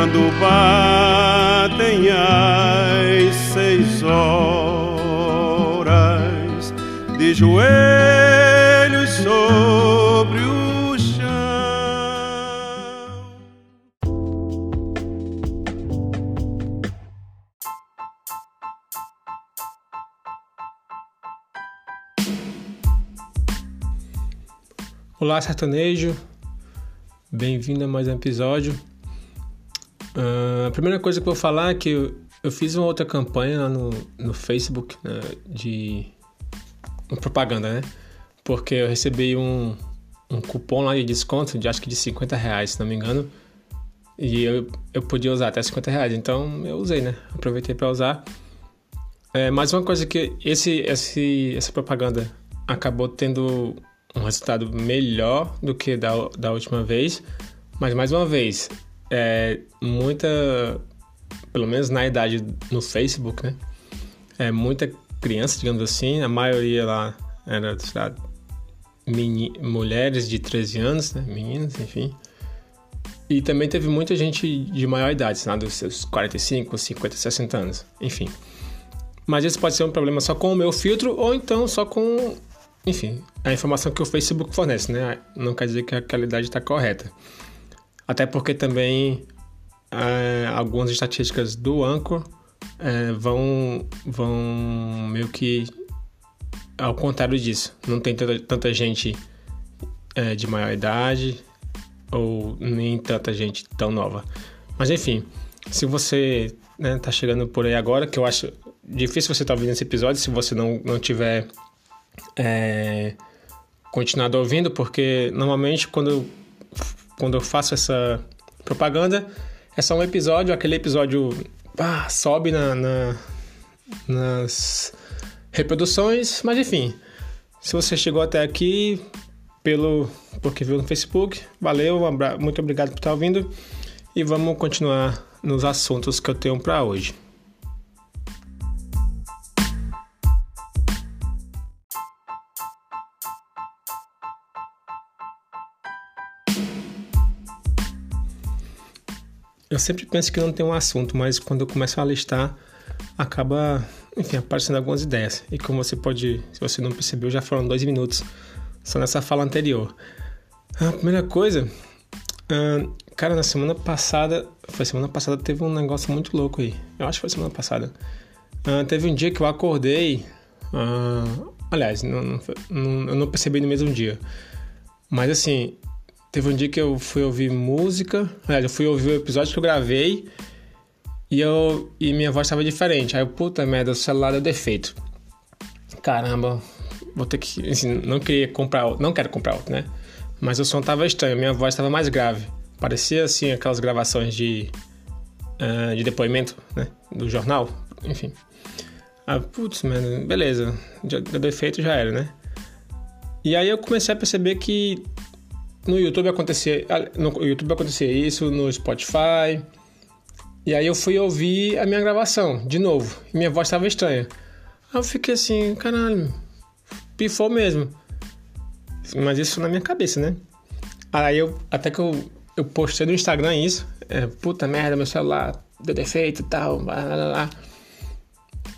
quando batem as seis horas de joelhos sobre o chão. Olá, sertanejo. Bem-vindo a mais um episódio. Uh, a primeira coisa que eu vou falar é que eu, eu fiz uma outra campanha lá no, no Facebook né, de propaganda, né? Porque eu recebi um, um cupom lá de desconto de acho que de 50 reais, se não me engano. E eu, eu podia usar até 50 reais, então eu usei, né? Aproveitei para usar. É, mas uma coisa que esse, esse, essa propaganda acabou tendo um resultado melhor do que da, da última vez. Mas mais uma vez, é muita, pelo menos na idade no Facebook, né? É muita criança, digamos assim, a maioria lá era lá, meni, mulheres de 13 anos, né? meninas, enfim. E também teve muita gente de maior idade, lá dos seus 45, 50, 60 anos, enfim. Mas isso pode ser um problema só com o meu filtro ou então só com enfim, a informação que o Facebook fornece, né? Não quer dizer que a qualidade está correta. Até porque também é, algumas estatísticas do Anchor é, vão, vão meio que ao contrário disso. Não tem tanta, tanta gente é, de maior idade ou nem tanta gente tão nova. Mas enfim, se você né, tá chegando por aí agora, que eu acho difícil você estar tá ouvindo esse episódio se você não, não tiver é, continuado ouvindo, porque normalmente quando quando eu faço essa propaganda é só um episódio, aquele episódio ah, sobe na, na, nas reproduções, mas enfim, se você chegou até aqui pelo porque viu no Facebook, valeu, muito obrigado por estar ouvindo e vamos continuar nos assuntos que eu tenho para hoje. Eu sempre penso que não tem um assunto, mas quando eu começo a listar, acaba, enfim, aparecendo algumas ideias. E como você pode, se você não percebeu, já foram dois minutos só nessa fala anterior. A primeira coisa, uh, cara, na semana passada, foi semana passada, teve um negócio muito louco aí. Eu acho que foi semana passada. Uh, teve um dia que eu acordei, aliás, não, não, eu não percebi no mesmo dia. Mas assim, Teve um dia que eu fui ouvir música, aliás, eu fui ouvir o episódio que eu gravei e, eu, e minha voz estava diferente. Aí eu, puta merda, o celular deu defeito. Caramba, vou ter que. Assim, não queria comprar não quero comprar outro, né? Mas o som tava estranho, minha voz estava mais grave. Parecia assim aquelas gravações de, uh, de depoimento, né? Do jornal, enfim. Ah, putz, mano, beleza, deu defeito já era, né? E aí eu comecei a perceber que no YouTube acontecia, no YouTube acontecia isso, no Spotify. E aí eu fui ouvir a minha gravação de novo. E minha voz estava estranha. Aí eu fiquei assim, caralho, pifou mesmo. Mas isso na minha cabeça, né? Aí eu, até que eu, eu postei no Instagram isso. É, puta merda, meu celular deu defeito e tal. Blá, blá, blá.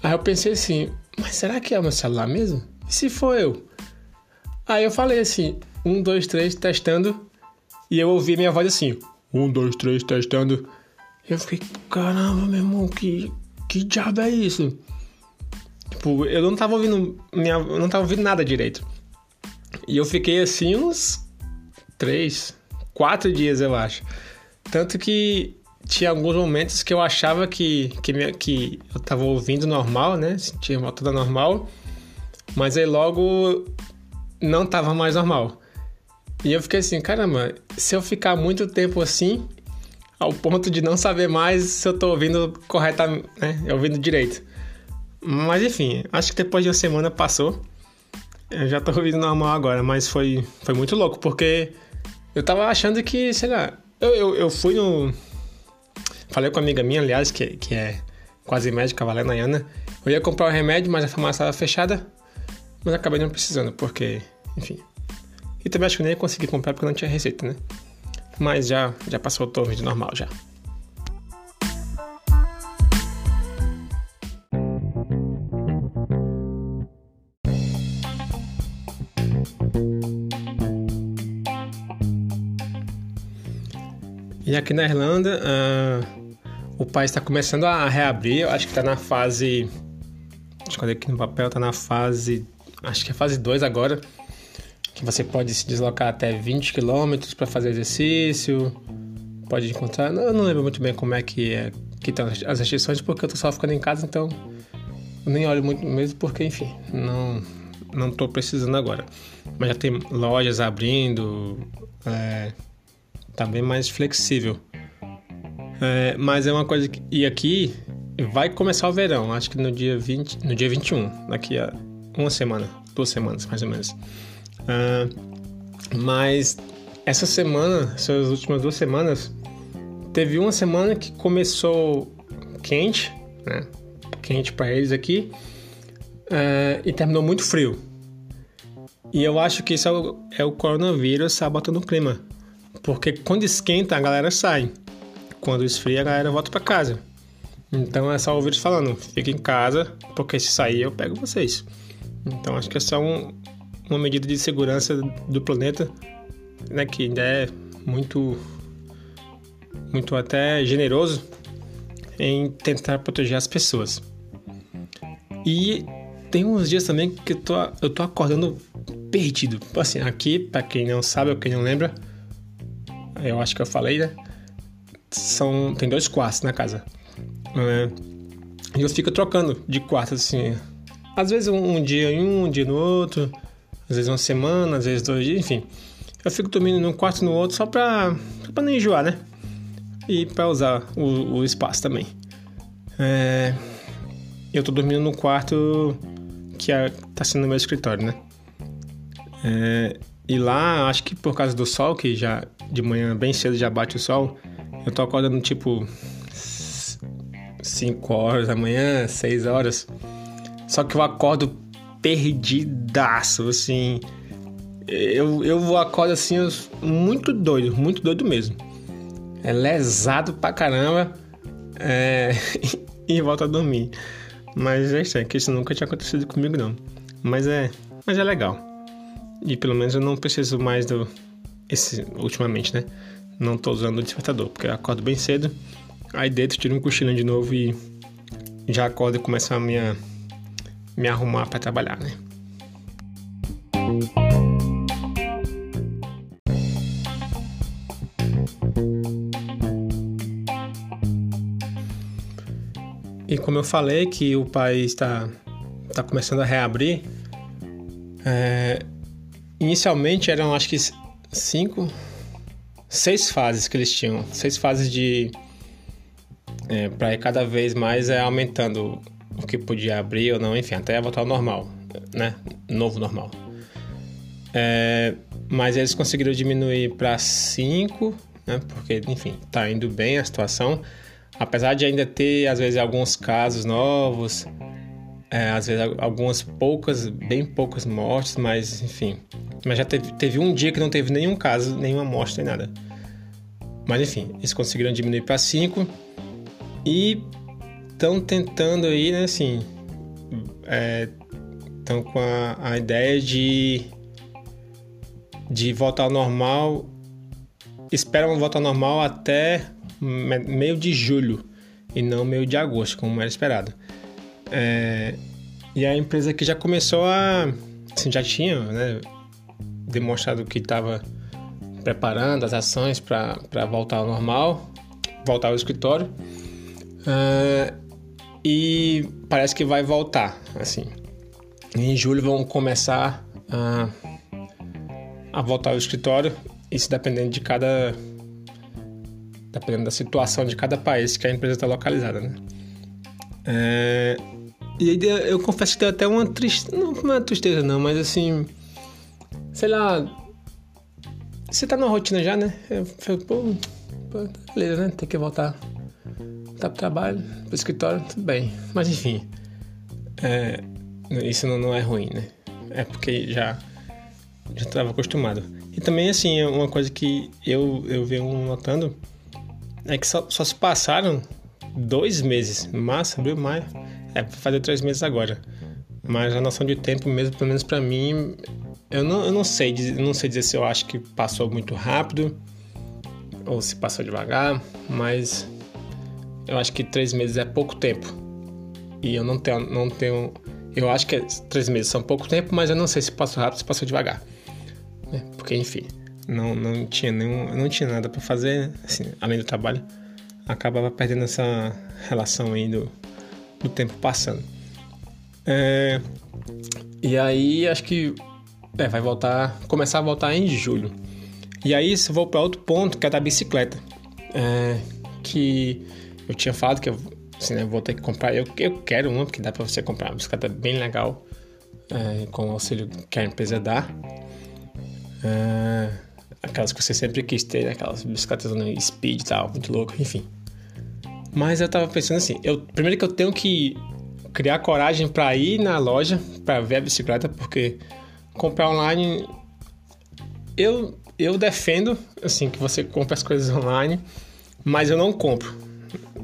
Aí eu pensei assim, mas será que é o meu celular mesmo? E se for eu? Aí eu falei assim, um, dois, três, testando. E eu ouvi minha voz assim: um, dois, três, testando. Eu fiquei, caramba, meu irmão, que, que diabo é isso? Tipo, eu não tava ouvindo. Minha, não tava ouvindo nada direito. E eu fiquei assim uns três, quatro dias, eu acho. Tanto que tinha alguns momentos que eu achava que, que, minha, que eu tava ouvindo normal, né? Sentia uma toda normal. Mas aí logo não tava mais normal. E eu fiquei assim, caramba, se eu ficar muito tempo assim, ao ponto de não saber mais se eu tô ouvindo corretamente, né? Ouvindo direito. Mas enfim, acho que depois de uma semana passou. Eu já tô ouvindo normal agora, mas foi, foi muito louco, porque eu tava achando que, sei lá, eu, eu, eu fui no. Falei com uma amiga minha, aliás, que, que é quase médica, Valena Ayana. Eu ia comprar o remédio, mas a farmácia estava fechada. Mas acabei não precisando, porque, enfim, e também acho que nem consegui comprar porque não tinha receita, né? Mas já, já passou o torre de normal já. E aqui na Irlanda, uh, o país está começando a reabrir. Eu acho que está na fase. Deixa eu aqui no papel, está na fase. Acho que é fase 2 agora. Que você pode se deslocar até 20 km para fazer exercício. Pode encontrar. Eu não lembro muito bem como é que é que estão as restrições, porque eu tô só ficando em casa, então eu nem olho muito mesmo, porque enfim, não não tô precisando agora. Mas já tem lojas abrindo, é, tá bem mais flexível. É, mas é uma coisa que. E aqui vai começar o verão, acho que no dia 20, no dia 21, daqui a uma semana, duas semanas mais ou menos. É, mas essa semana, essas últimas duas semanas, teve uma semana que começou quente, né? Quente para eles aqui, é, e terminou muito frio. E eu acho que isso é o, é o coronavírus sabotando o clima. Porque quando esquenta, a galera sai. Quando esfria, a galera volta para casa. Então é só ouvir falando: fica em casa, porque se sair eu pego vocês. Então acho que é só um, uma medida de segurança do planeta, né, que ainda é muito, muito até generoso em tentar proteger as pessoas. E tem uns dias também que eu tô, eu tô acordando perdido. Assim, aqui, para quem não sabe ou quem não lembra, eu acho que eu falei, né? São, tem dois quartos na casa. É, e eu fico trocando de quarto, assim. Às vezes um, um, dia em um, um dia no outro. Às vezes uma semana, às vezes dois dias, enfim. Eu fico dormindo num quarto no outro só pra, só pra não enjoar, né? E pra usar o, o espaço também. É, eu tô dormindo no quarto que é, tá sendo meu escritório, né? É, e lá, acho que por causa do sol, que já de manhã bem cedo já bate o sol, eu tô acordando tipo 5 horas da manhã, 6 horas. Só que eu acordo perdidaço, assim. Eu, eu acordo assim, muito doido, muito doido mesmo. É lesado pra caramba é, e volto a dormir. Mas é estranho, que isso nunca tinha acontecido comigo não. Mas é, mas é legal. E pelo menos eu não preciso mais do. Esse, ultimamente, né? Não tô usando o despertador, porque eu acordo bem cedo, aí deito, tiro um cochilinho de novo e já acordo e começo a minha, me arrumar para trabalhar, né? E como eu falei que o país está tá começando a reabrir, é, Inicialmente eram acho que cinco, seis fases que eles tinham, seis fases de é, para cada vez mais é aumentando o que podia abrir ou não, enfim, até voltar ao normal, né? Novo normal. É, mas eles conseguiram diminuir para cinco, né? Porque, enfim, tá indo bem a situação, apesar de ainda ter às vezes alguns casos novos, é, às vezes algumas poucas, bem poucas mortes, mas enfim. Mas já teve, teve um dia que não teve nenhum caso, nenhuma morte, nem nada. Mas enfim, eles conseguiram diminuir para 5 e estão tentando aí, né, assim. Estão é, com a, a ideia de, de voltar ao normal. Esperam voltar ao normal até meio de julho e não meio de agosto, como era esperado. É, e a empresa aqui já começou a. Assim, já tinha né, demonstrado que estava preparando as ações para voltar ao normal, voltar ao escritório. Uh, e parece que vai voltar, assim. Em julho vão começar a, a voltar ao escritório, isso dependendo de cada dependendo da situação de cada país que a empresa está localizada, né? É, e eu confesso que deu até uma tristeza. Não, não é tristeza, não, mas assim. Sei lá. Você tá numa rotina já, né? Eu falei, pô, pô beleza, né? Tem que voltar. Tá pro trabalho, pro escritório, tudo bem. Mas enfim. É, isso não, não é ruim, né? É porque já. Já estava acostumado. E também, assim, uma coisa que eu, eu venho notando é que só, só se passaram dois meses, março, abril, maio. É, fazer três meses agora. Mas a noção de tempo, mesmo, pelo menos para mim, eu não, eu não sei, eu não sei dizer se eu acho que passou muito rápido ou se passou devagar, mas eu acho que três meses é pouco tempo. E eu não tenho, não tenho. Eu acho que três meses são pouco tempo, mas eu não sei se passou rápido se passou devagar. Né? Porque, enfim, não, não tinha nenhum, não tinha nada para fazer, assim, além do trabalho. Acabava perdendo essa relação aí do, do tempo passando. É, e aí acho que é, vai voltar, começar a voltar em julho. E aí eu vou para outro ponto que é da bicicleta, é, que eu tinha falado que eu assim, né, vou ter que comprar. Eu, eu quero uma porque dá para você comprar uma bicicleta bem legal é, com o auxílio que a empresa dá. É, aquelas que você sempre quis ter, né, aquelas bicicletas no speed e tal, muito louco, enfim. Mas eu tava pensando assim, eu primeiro que eu tenho que criar coragem para ir na loja para ver a bicicleta, porque comprar online eu eu defendo assim que você compre as coisas online, mas eu não compro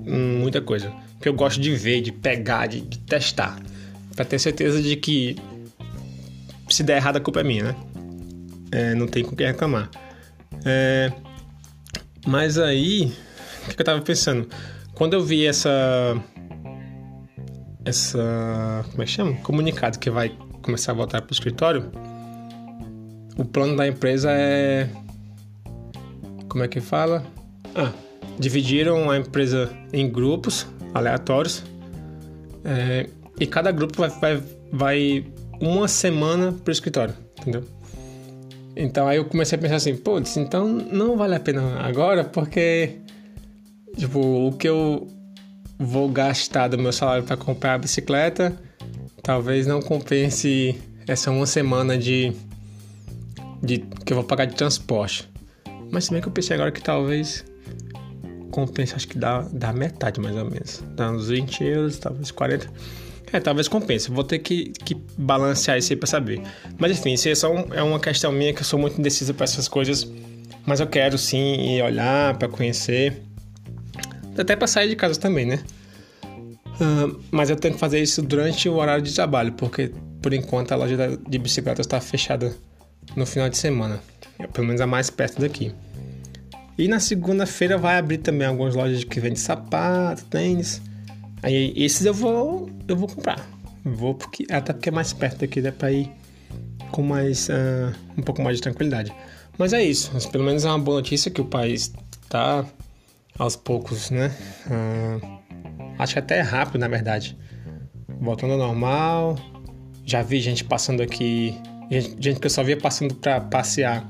muita coisa, porque eu gosto de ver, de pegar, de, de testar, para ter certeza de que se der errado a culpa é minha, né? É, não tem com quem reclamar. É, mas aí, o que eu tava pensando? Quando eu vi essa essa. Como é que chama? Comunicado que vai começar a voltar para o escritório. O plano da empresa é. Como é que fala? Ah, dividiram a empresa em grupos aleatórios. É, e cada grupo vai, vai, vai uma semana para o escritório, entendeu? Então aí eu comecei a pensar assim, putz, então não vale a pena agora, porque tipo, o que eu vou gastar do meu salário para comprar a bicicleta, talvez não compense essa uma semana de, de que eu vou pagar de transporte. Mas se bem que eu pensei agora que talvez compense, acho que dá, dá metade mais ou menos. Dá uns 20 euros, talvez 40. É, talvez compense. Vou ter que, que balancear isso aí pra saber. Mas enfim, isso é, só um, é uma questão minha que eu sou muito indecisa para essas coisas. Mas eu quero sim ir olhar para conhecer até para sair de casa também, né? Uh, mas eu tenho que fazer isso durante o horário de trabalho, porque por enquanto a loja de bicicletas está fechada no final de semana, é, pelo menos a mais perto daqui. E na segunda-feira vai abrir também algumas lojas que vendem sapato, tênis. Aí esses eu vou eu vou comprar. Vou porque até porque é mais perto daqui dá para ir com mais uh, um pouco mais de tranquilidade. Mas é isso, mas pelo menos é uma boa notícia que o país está aos poucos, né? Ah, acho que até é rápido, na verdade. Voltando ao normal. Já vi gente passando aqui. Gente que eu só via passando para passear.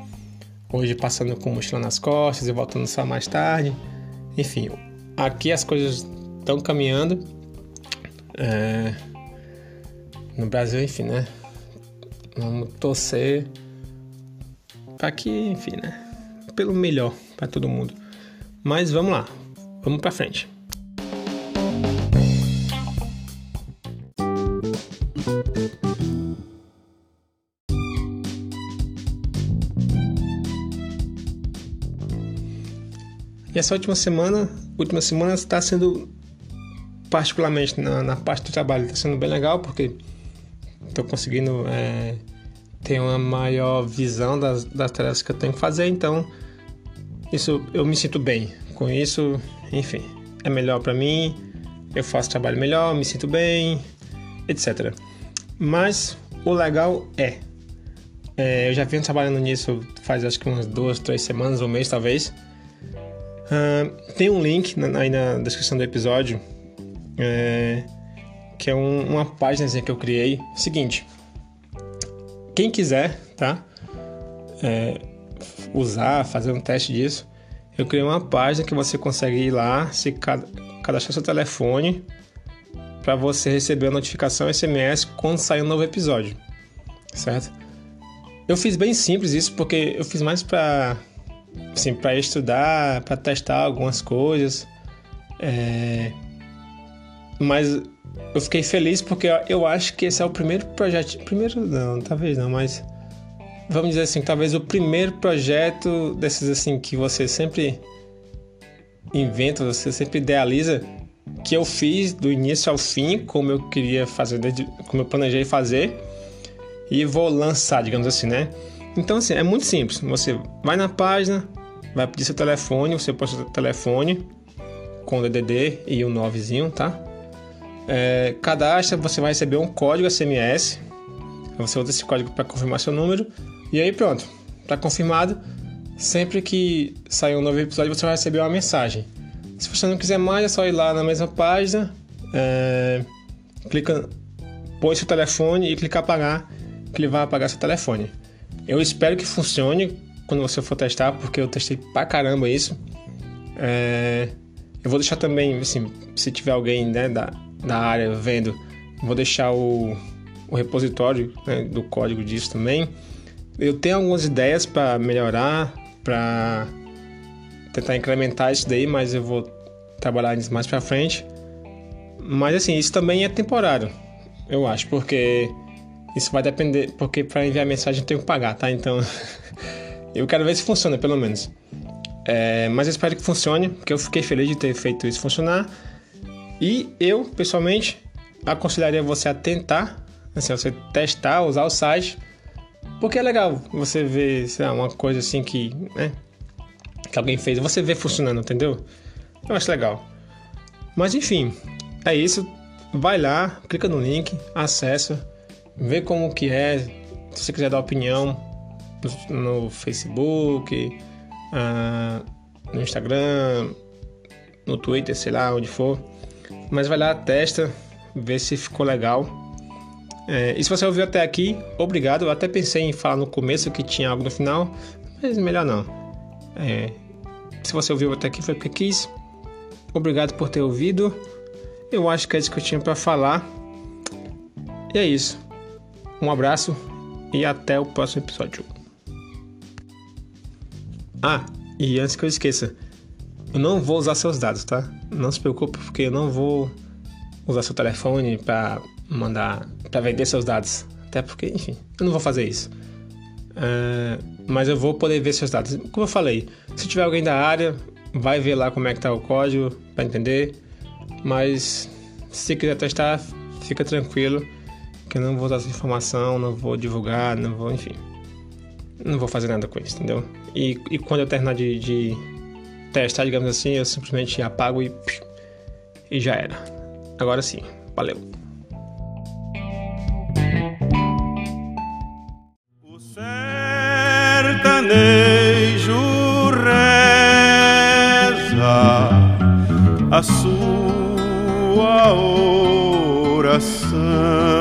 Hoje passando com mochila nas costas e voltando só mais tarde. Enfim, aqui as coisas estão caminhando. É... No Brasil, enfim, né? Vamos torcer para que, enfim, né? Pelo melhor para todo mundo. Mas vamos lá, vamos para frente. E essa última semana, última semana está sendo particularmente na, na parte do trabalho está sendo bem legal porque estou conseguindo é, ter uma maior visão das, das tarefas que eu tenho que fazer, então isso eu me sinto bem com isso, enfim, é melhor para mim, eu faço trabalho melhor, me sinto bem, etc. Mas o legal é, é eu já venho trabalhando nisso faz acho que umas duas, três semanas, um mês talvez. Uh, tem um link na, aí na descrição do episódio é, que é um, uma página que eu criei. Seguinte, quem quiser, tá? É, usar, fazer um teste disso, eu criei uma página que você consegue ir lá, se cadastrar seu telefone para você receber a notificação SMS quando sair um novo episódio, certo? Eu fiz bem simples isso porque eu fiz mais para assim, para estudar, para testar algumas coisas, é... mas eu fiquei feliz porque eu acho que esse é o primeiro projeto, primeiro não, talvez não, mas vamos dizer assim, talvez o primeiro projeto desses assim que você sempre inventa, você sempre idealiza, que eu fiz do início ao fim, como eu queria fazer, como eu planejei fazer, e vou lançar, digamos assim, né? Então, assim, é muito simples. Você vai na página, vai pedir seu telefone, você põe seu telefone com o DDD e o 9zinho, tá? É, cadastra, você vai receber um código SMS. Você usa esse código para confirmar seu número. E aí pronto, está confirmado. Sempre que sair um novo episódio, você vai receber uma mensagem. Se você não quiser mais, é só ir lá na mesma página, é, clica, põe seu telefone e clicar apagar, que ele vai apagar seu telefone. Eu espero que funcione quando você for testar, porque eu testei pra caramba isso. É, eu vou deixar também, assim, se tiver alguém né, da, da área vendo, vou deixar o, o repositório né, do código disso também. Eu tenho algumas ideias para melhorar, para tentar incrementar isso daí, mas eu vou trabalhar nisso mais para frente. Mas assim, isso também é temporário, eu acho, porque isso vai depender, porque para enviar mensagem eu tenho que pagar, tá? Então eu quero ver se funciona, pelo menos. É, mas eu espero que funcione, porque eu fiquei feliz de ter feito isso funcionar. E eu, pessoalmente, aconselharia você a tentar, assim, você testar, usar o site, porque é legal você ver, sei lá, uma coisa assim que, né, que alguém fez, você vê funcionando, entendeu? Eu acho legal. Mas enfim, é isso. Vai lá, clica no link, acessa, vê como que é. Se você quiser dar opinião no, Facebook, uh, no Instagram, no Twitter, sei lá, onde for. Mas vai lá, testa, vê se ficou legal. É, e se você ouviu até aqui, obrigado. Eu até pensei em falar no começo que tinha algo no final, mas melhor não. É, se você ouviu até aqui foi porque quis. Obrigado por ter ouvido. Eu acho que é isso que eu tinha para falar. E é isso. Um abraço e até o próximo episódio. Ah, e antes que eu esqueça, eu não vou usar seus dados, tá? Não se preocupe, porque eu não vou usar seu telefone para mandar, para vender seus dados. Até porque, enfim, eu não vou fazer isso. Uh, mas eu vou poder ver seus dados. Como eu falei, se tiver alguém da área, vai ver lá como é que tá o código para entender. Mas se quiser testar, fica tranquilo que eu não vou usar essa informação, não vou divulgar, não vou, enfim. Não vou fazer nada com isso, entendeu? E, e quando eu terminar de, de testar, digamos assim, eu simplesmente apago e, e já era. Agora sim, valeu. O sertanejo reza a sua oração.